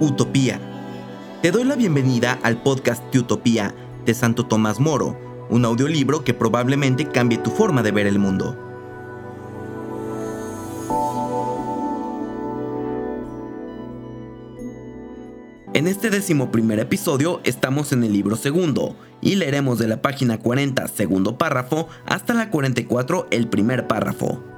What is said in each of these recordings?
Utopía. Te doy la bienvenida al podcast de Utopía de Santo Tomás Moro, un audiolibro que probablemente cambie tu forma de ver el mundo. En este décimo primer episodio estamos en el libro segundo y leeremos de la página 40 segundo párrafo hasta la 44 el primer párrafo.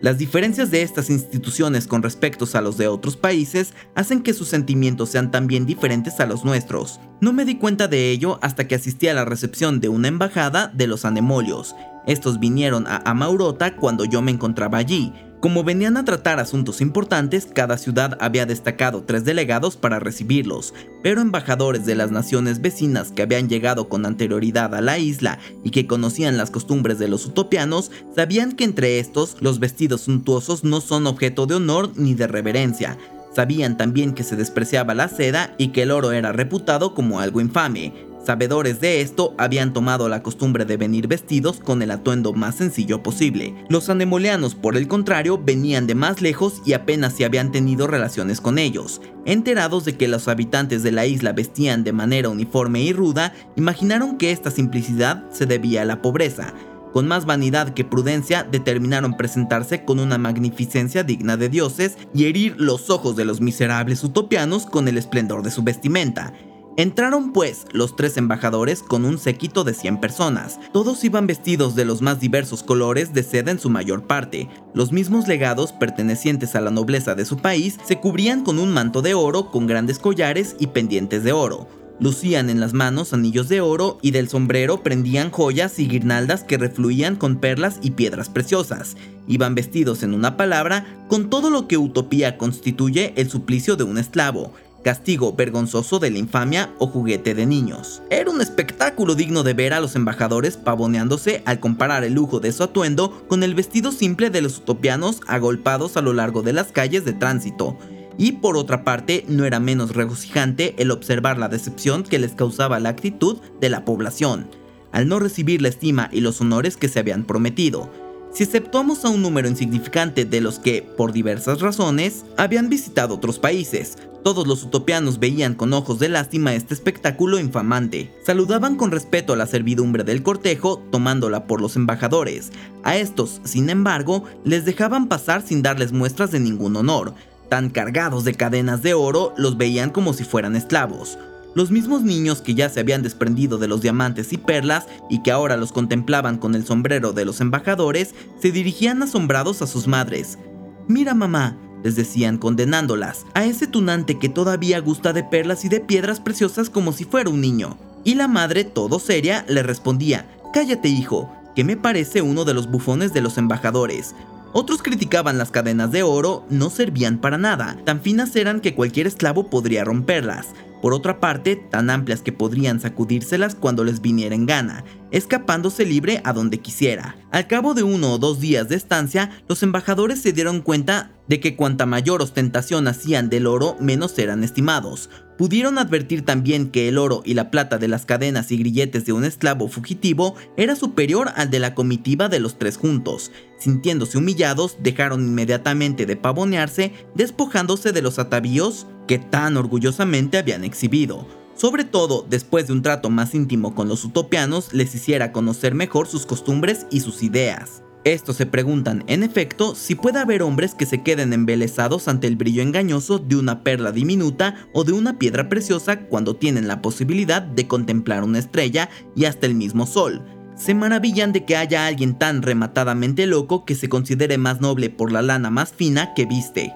Las diferencias de estas instituciones con respecto a los de otros países hacen que sus sentimientos sean también diferentes a los nuestros. No me di cuenta de ello hasta que asistí a la recepción de una embajada de los anemolios. Estos vinieron a Amaurota cuando yo me encontraba allí, como venían a tratar asuntos importantes, cada ciudad había destacado tres delegados para recibirlos, pero embajadores de las naciones vecinas que habían llegado con anterioridad a la isla y que conocían las costumbres de los utopianos, sabían que entre estos los vestidos suntuosos no son objeto de honor ni de reverencia. Sabían también que se despreciaba la seda y que el oro era reputado como algo infame, Sabedores de esto, habían tomado la costumbre de venir vestidos con el atuendo más sencillo posible. Los anemoleanos, por el contrario, venían de más lejos y apenas se habían tenido relaciones con ellos. Enterados de que los habitantes de la isla vestían de manera uniforme y ruda, imaginaron que esta simplicidad se debía a la pobreza. Con más vanidad que prudencia, determinaron presentarse con una magnificencia digna de dioses y herir los ojos de los miserables utopianos con el esplendor de su vestimenta. Entraron pues los tres embajadores con un séquito de 100 personas. Todos iban vestidos de los más diversos colores de seda en su mayor parte. Los mismos legados pertenecientes a la nobleza de su país se cubrían con un manto de oro con grandes collares y pendientes de oro. Lucían en las manos anillos de oro y del sombrero prendían joyas y guirnaldas que refluían con perlas y piedras preciosas. Iban vestidos en una palabra con todo lo que utopía constituye el suplicio de un esclavo castigo vergonzoso de la infamia o juguete de niños. Era un espectáculo digno de ver a los embajadores pavoneándose al comparar el lujo de su atuendo con el vestido simple de los utopianos agolpados a lo largo de las calles de tránsito. Y por otra parte, no era menos regocijante el observar la decepción que les causaba la actitud de la población, al no recibir la estima y los honores que se habían prometido. Si exceptuamos a un número insignificante de los que, por diversas razones, habían visitado otros países, todos los utopianos veían con ojos de lástima este espectáculo infamante. Saludaban con respeto a la servidumbre del cortejo, tomándola por los embajadores. A estos, sin embargo, les dejaban pasar sin darles muestras de ningún honor. Tan cargados de cadenas de oro, los veían como si fueran esclavos. Los mismos niños que ya se habían desprendido de los diamantes y perlas y que ahora los contemplaban con el sombrero de los embajadores, se dirigían asombrados a sus madres. Mira mamá, les decían condenándolas, a ese tunante que todavía gusta de perlas y de piedras preciosas como si fuera un niño. Y la madre, todo seria, le respondía, Cállate hijo, que me parece uno de los bufones de los embajadores. Otros criticaban las cadenas de oro, no servían para nada, tan finas eran que cualquier esclavo podría romperlas. Por otra parte, tan amplias que podrían sacudírselas cuando les viniera en gana, escapándose libre a donde quisiera. Al cabo de uno o dos días de estancia, los embajadores se dieron cuenta de que cuanta mayor ostentación hacían del oro, menos eran estimados. Pudieron advertir también que el oro y la plata de las cadenas y grilletes de un esclavo fugitivo era superior al de la comitiva de los tres juntos. Sintiéndose humillados, dejaron inmediatamente de pavonearse, despojándose de los atavíos que tan orgullosamente habían exhibido. Sobre todo, después de un trato más íntimo con los utopianos, les hiciera conocer mejor sus costumbres y sus ideas. Estos se preguntan, en efecto, si puede haber hombres que se queden embelesados ante el brillo engañoso de una perla diminuta o de una piedra preciosa cuando tienen la posibilidad de contemplar una estrella y hasta el mismo sol. Se maravillan de que haya alguien tan rematadamente loco que se considere más noble por la lana más fina que viste.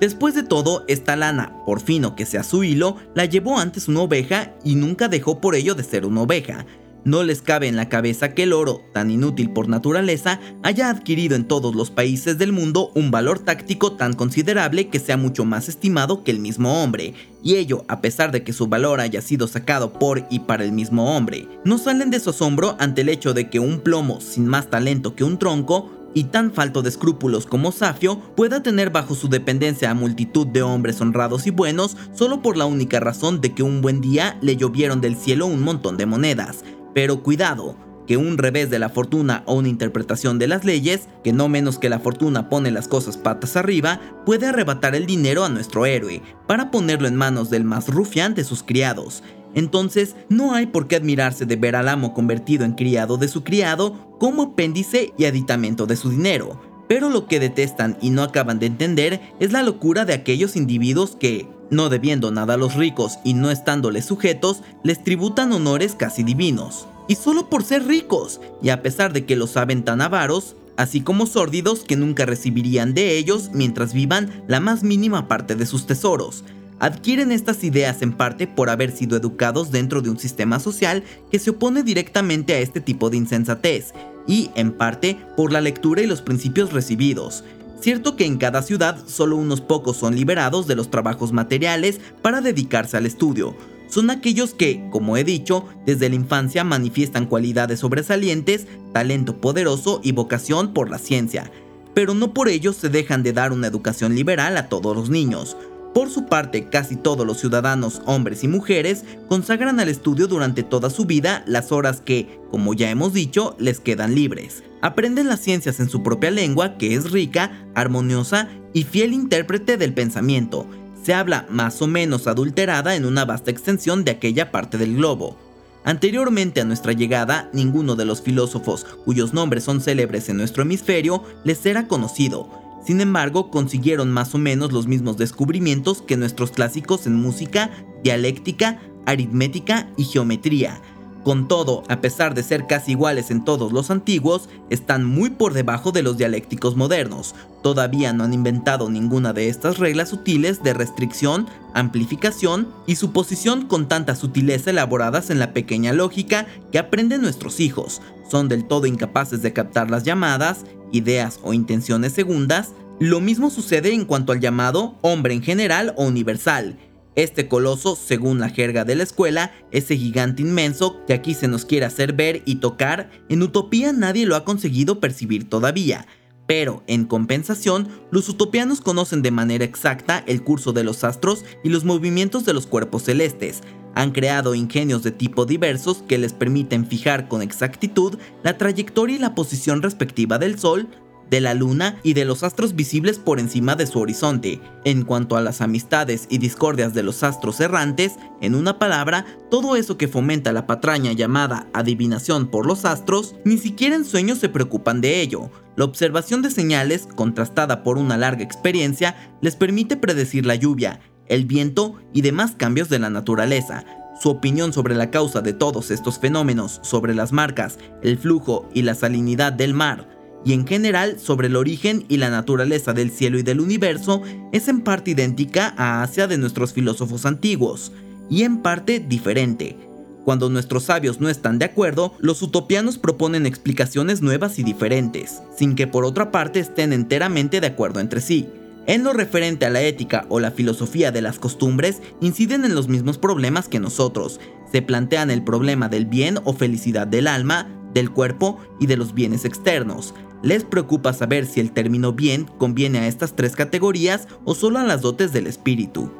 Después de todo, esta lana, por fino que sea su hilo, la llevó antes una oveja y nunca dejó por ello de ser una oveja. No les cabe en la cabeza que el oro, tan inútil por naturaleza, haya adquirido en todos los países del mundo un valor táctico tan considerable que sea mucho más estimado que el mismo hombre, y ello a pesar de que su valor haya sido sacado por y para el mismo hombre. No salen de su asombro ante el hecho de que un plomo sin más talento que un tronco y tan falto de escrúpulos como Safio pueda tener bajo su dependencia a multitud de hombres honrados y buenos solo por la única razón de que un buen día le llovieron del cielo un montón de monedas. Pero cuidado, que un revés de la fortuna o una interpretación de las leyes, que no menos que la fortuna pone las cosas patas arriba, puede arrebatar el dinero a nuestro héroe, para ponerlo en manos del más rufián de sus criados. Entonces, no hay por qué admirarse de ver al amo convertido en criado de su criado como apéndice y aditamento de su dinero. Pero lo que detestan y no acaban de entender es la locura de aquellos individuos que, no debiendo nada a los ricos y no estándoles sujetos, les tributan honores casi divinos. Y solo por ser ricos, y a pesar de que lo saben tan avaros, así como sórdidos que nunca recibirían de ellos mientras vivan la más mínima parte de sus tesoros. Adquieren estas ideas en parte por haber sido educados dentro de un sistema social que se opone directamente a este tipo de insensatez, y en parte por la lectura y los principios recibidos. Cierto que en cada ciudad solo unos pocos son liberados de los trabajos materiales para dedicarse al estudio. Son aquellos que, como he dicho, desde la infancia manifiestan cualidades sobresalientes, talento poderoso y vocación por la ciencia, pero no por ello se dejan de dar una educación liberal a todos los niños. Por su parte, casi todos los ciudadanos, hombres y mujeres, consagran al estudio durante toda su vida las horas que, como ya hemos dicho, les quedan libres. Aprenden las ciencias en su propia lengua, que es rica, armoniosa y fiel intérprete del pensamiento. Se habla más o menos adulterada en una vasta extensión de aquella parte del globo. Anteriormente a nuestra llegada, ninguno de los filósofos cuyos nombres son célebres en nuestro hemisferio les era conocido, sin embargo, consiguieron más o menos los mismos descubrimientos que nuestros clásicos en música, dialéctica, aritmética y geometría. Con todo, a pesar de ser casi iguales en todos los antiguos, están muy por debajo de los dialécticos modernos. Todavía no han inventado ninguna de estas reglas sutiles de restricción, amplificación y suposición con tanta sutileza elaboradas en la pequeña lógica que aprenden nuestros hijos. Son del todo incapaces de captar las llamadas ideas o intenciones segundas, lo mismo sucede en cuanto al llamado hombre en general o universal. Este coloso, según la jerga de la escuela, ese gigante inmenso que aquí se nos quiere hacer ver y tocar, en utopía nadie lo ha conseguido percibir todavía. Pero, en compensación, los utopianos conocen de manera exacta el curso de los astros y los movimientos de los cuerpos celestes, han creado ingenios de tipo diversos que les permiten fijar con exactitud la trayectoria y la posición respectiva del Sol, de la Luna y de los astros visibles por encima de su horizonte. En cuanto a las amistades y discordias de los astros errantes, en una palabra, todo eso que fomenta la patraña llamada adivinación por los astros, ni siquiera en sueños se preocupan de ello. La observación de señales, contrastada por una larga experiencia, les permite predecir la lluvia, el viento y demás cambios de la naturaleza. Su opinión sobre la causa de todos estos fenómenos, sobre las marcas, el flujo y la salinidad del mar, y en general sobre el origen y la naturaleza del cielo y del universo, es en parte idéntica a Asia de nuestros filósofos antiguos, y en parte diferente. Cuando nuestros sabios no están de acuerdo, los utopianos proponen explicaciones nuevas y diferentes, sin que por otra parte estén enteramente de acuerdo entre sí. En lo referente a la ética o la filosofía de las costumbres, inciden en los mismos problemas que nosotros. Se plantean el problema del bien o felicidad del alma, del cuerpo y de los bienes externos. Les preocupa saber si el término bien conviene a estas tres categorías o solo a las dotes del espíritu.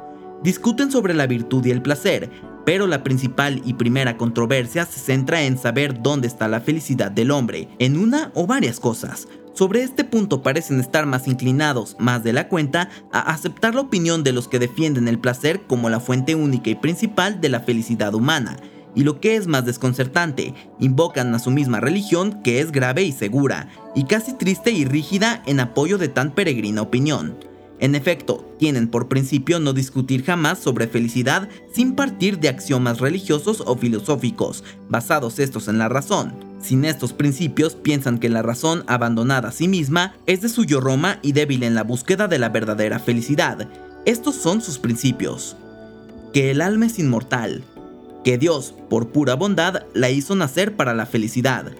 Discuten sobre la virtud y el placer, pero la principal y primera controversia se centra en saber dónde está la felicidad del hombre, en una o varias cosas. Sobre este punto parecen estar más inclinados, más de la cuenta, a aceptar la opinión de los que defienden el placer como la fuente única y principal de la felicidad humana, y lo que es más desconcertante, invocan a su misma religión que es grave y segura, y casi triste y rígida en apoyo de tan peregrina opinión. En efecto, tienen por principio no discutir jamás sobre felicidad sin partir de axiomas religiosos o filosóficos, basados estos en la razón. Sin estos principios, piensan que la razón abandonada a sí misma es de suyo Roma y débil en la búsqueda de la verdadera felicidad. Estos son sus principios. Que el alma es inmortal. Que Dios, por pura bondad, la hizo nacer para la felicidad.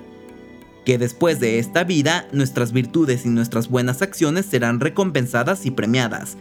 Que después de esta vida, nuestras virtudes y nuestras buenas acciones serán recompensadas y premiadas.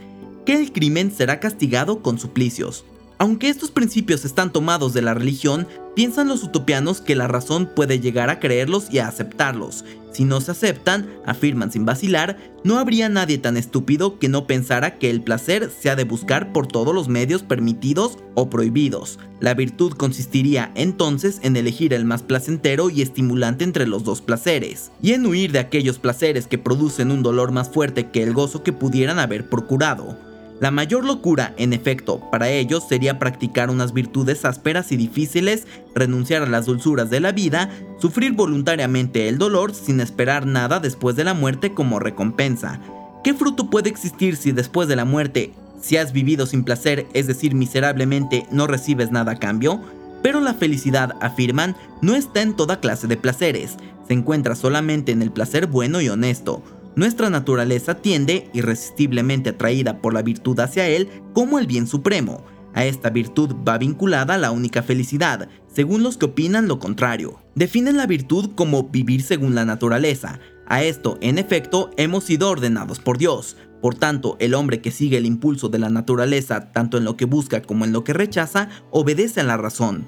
Que el crimen será castigado con suplicios Aunque estos principios están tomados de la religión, piensan los utopianos que la razón puede llegar a creerlos y a aceptarlos. Si no se aceptan, afirman sin vacilar, no habría nadie tan estúpido que no pensara que el placer se ha de buscar por todos los medios permitidos o prohibidos. La virtud consistiría entonces en elegir el más placentero y estimulante entre los dos placeres, y en huir de aquellos placeres que producen un dolor más fuerte que el gozo que pudieran haber procurado. La mayor locura, en efecto, para ellos sería practicar unas virtudes ásperas y difíciles, renunciar a las dulzuras de la vida, sufrir voluntariamente el dolor sin esperar nada después de la muerte como recompensa. ¿Qué fruto puede existir si después de la muerte, si has vivido sin placer, es decir, miserablemente, no recibes nada a cambio? Pero la felicidad, afirman, no está en toda clase de placeres, se encuentra solamente en el placer bueno y honesto. Nuestra naturaleza tiende, irresistiblemente atraída por la virtud hacia él, como el bien supremo. A esta virtud va vinculada la única felicidad, según los que opinan lo contrario. Definen la virtud como vivir según la naturaleza. A esto, en efecto, hemos sido ordenados por Dios. Por tanto, el hombre que sigue el impulso de la naturaleza, tanto en lo que busca como en lo que rechaza, obedece a la razón.